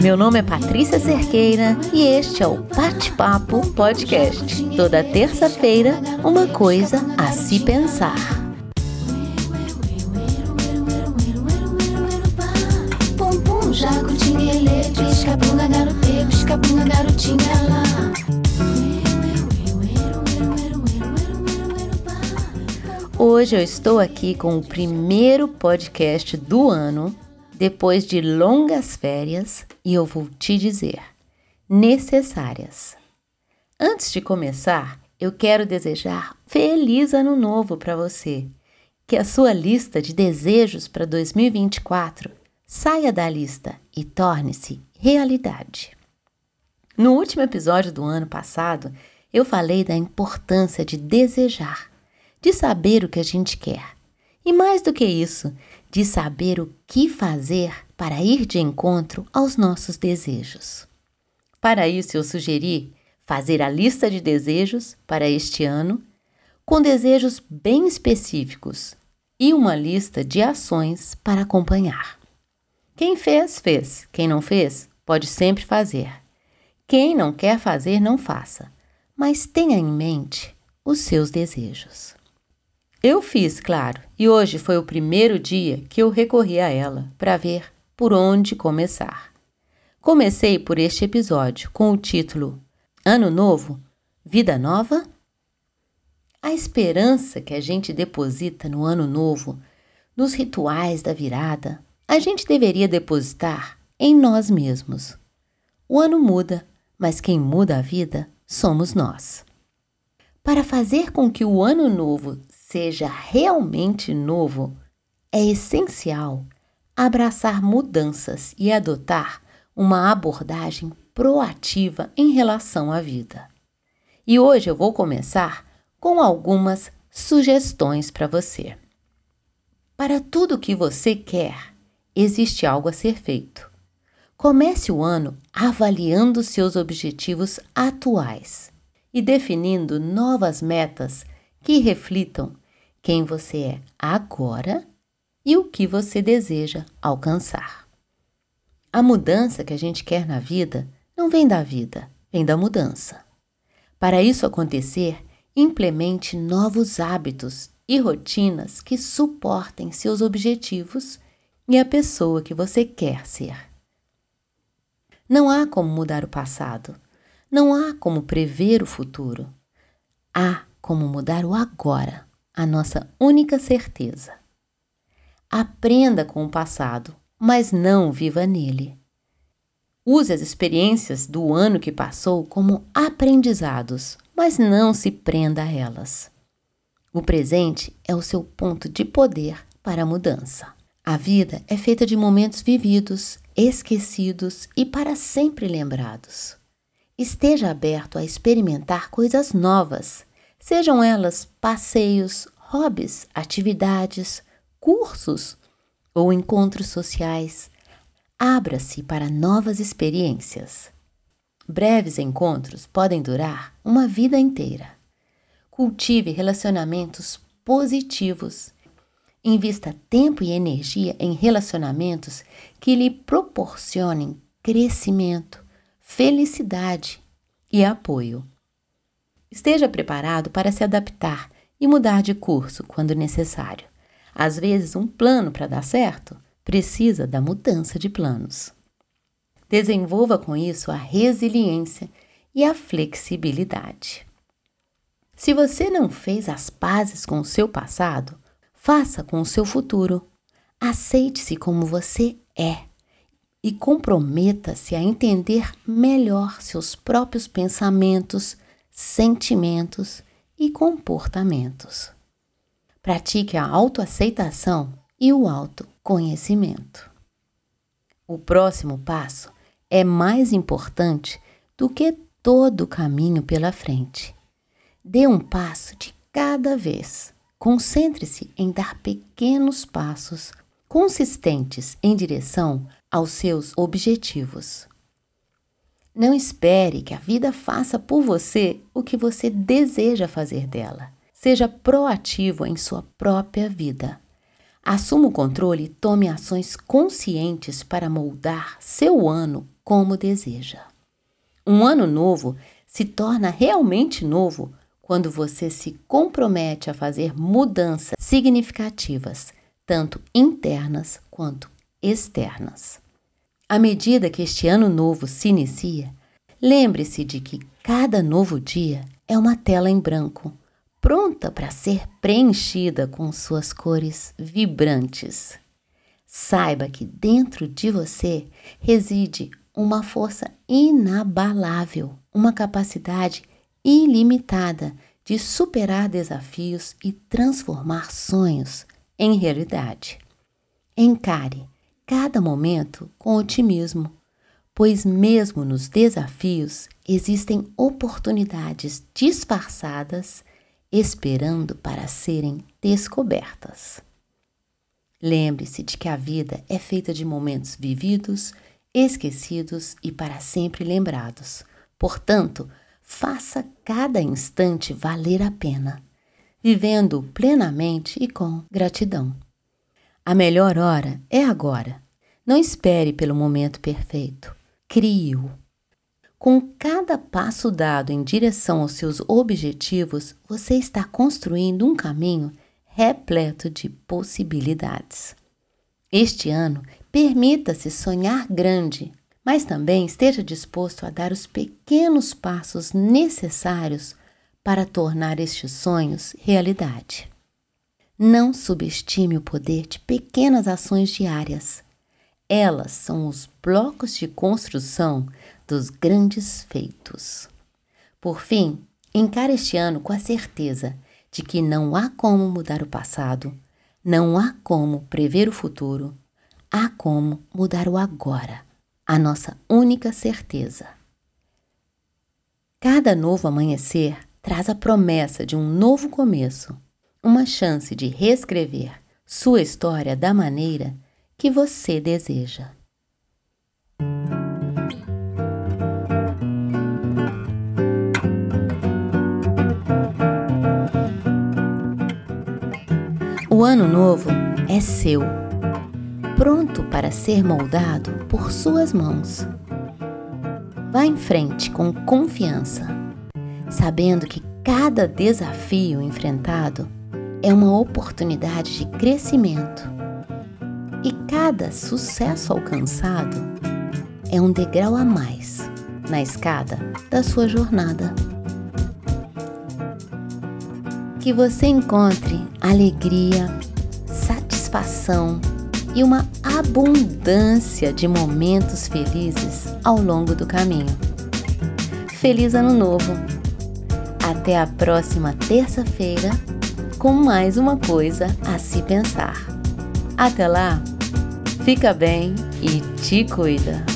Meu nome é Patrícia Cerqueira e este é o Bate-Papo Podcast. Toda terça-feira, uma coisa a se pensar. Hoje eu estou aqui com o primeiro podcast do ano, depois de longas férias, e eu vou te dizer: necessárias. Antes de começar, eu quero desejar feliz ano novo para você. Que a sua lista de desejos para 2024 saia da lista e torne-se realidade. No último episódio do ano passado, eu falei da importância de desejar de saber o que a gente quer. E mais do que isso, de saber o que fazer para ir de encontro aos nossos desejos. Para isso, eu sugeri fazer a lista de desejos para este ano, com desejos bem específicos e uma lista de ações para acompanhar. Quem fez, fez. Quem não fez, pode sempre fazer. Quem não quer fazer, não faça. Mas tenha em mente os seus desejos. Eu fiz, claro, e hoje foi o primeiro dia que eu recorri a ela para ver por onde começar. Comecei por este episódio com o título Ano Novo, Vida Nova? A esperança que a gente deposita no Ano Novo, nos rituais da virada, a gente deveria depositar em nós mesmos. O ano muda, mas quem muda a vida somos nós. Para fazer com que o ano novo seja realmente novo, é essencial abraçar mudanças e adotar uma abordagem proativa em relação à vida. E hoje eu vou começar com algumas sugestões para você. Para tudo que você quer, existe algo a ser feito. Comece o ano avaliando seus objetivos atuais e definindo novas metas que reflitam quem você é agora e o que você deseja alcançar. A mudança que a gente quer na vida não vem da vida, vem da mudança. Para isso acontecer, implemente novos hábitos e rotinas que suportem seus objetivos e a pessoa que você quer ser. Não há como mudar o passado, não há como prever o futuro. Como mudar o agora, a nossa única certeza. Aprenda com o passado, mas não viva nele. Use as experiências do ano que passou como aprendizados, mas não se prenda a elas. O presente é o seu ponto de poder para a mudança. A vida é feita de momentos vividos, esquecidos e para sempre lembrados. Esteja aberto a experimentar coisas novas sejam elas passeios, hobbies, atividades, cursos ou encontros sociais. Abra-se para novas experiências. Breves encontros podem durar uma vida inteira. Cultive relacionamentos positivos. Invista tempo e energia em relacionamentos que lhe proporcionem crescimento, felicidade e apoio. Esteja preparado para se adaptar e mudar de curso quando necessário. Às vezes, um plano para dar certo precisa da mudança de planos. Desenvolva com isso a resiliência e a flexibilidade. Se você não fez as pazes com o seu passado, faça com o seu futuro. Aceite-se como você é e comprometa-se a entender melhor seus próprios pensamentos, sentimentos e comportamentos. Pratique a autoaceitação e o autoconhecimento. O próximo passo é mais importante do que todo o caminho pela frente. Dê um passo de cada vez. Concentre-se em dar pequenos passos consistentes em direção aos seus objetivos. Não espere que a vida faça por você o que você deseja fazer dela. Seja proativo em sua própria vida. Assuma o controle e tome ações conscientes para moldar seu ano como deseja. Um ano novo se torna realmente novo quando você se compromete a fazer mudanças significativas, tanto internas quanto externas. À medida que este ano novo se inicia, lembre-se de que cada novo dia é uma tela em branco, pronta para ser preenchida com suas cores vibrantes. Saiba que dentro de você reside uma força inabalável, uma capacidade ilimitada de superar desafios e transformar sonhos em realidade. Encare cada momento com otimismo, pois, mesmo nos desafios, existem oportunidades disfarçadas esperando para serem descobertas. Lembre-se de que a vida é feita de momentos vividos, esquecidos e para sempre lembrados. Portanto, faça cada instante valer a pena, vivendo plenamente e com gratidão. A melhor hora é agora. Não espere pelo momento perfeito. Crie-o. Com cada passo dado em direção aos seus objetivos, você está construindo um caminho repleto de possibilidades. Este ano, permita-se sonhar grande, mas também esteja disposto a dar os pequenos passos necessários para tornar estes sonhos realidade. Não subestime o poder de pequenas ações diárias. Elas são os blocos de construção dos grandes feitos. Por fim, encare este ano com a certeza de que não há como mudar o passado, não há como prever o futuro, há como mudar o agora, a nossa única certeza. Cada novo amanhecer traz a promessa de um novo começo uma chance de reescrever sua história da maneira que você deseja. O ano novo é seu, pronto para ser moldado por suas mãos. Vá em frente com confiança, sabendo que cada desafio enfrentado é uma oportunidade de crescimento. E cada sucesso alcançado é um degrau a mais na escada da sua jornada. Que você encontre alegria, satisfação e uma abundância de momentos felizes ao longo do caminho. Feliz Ano Novo! Até a próxima terça-feira com mais uma coisa a se pensar. Até lá, fica bem e te cuida.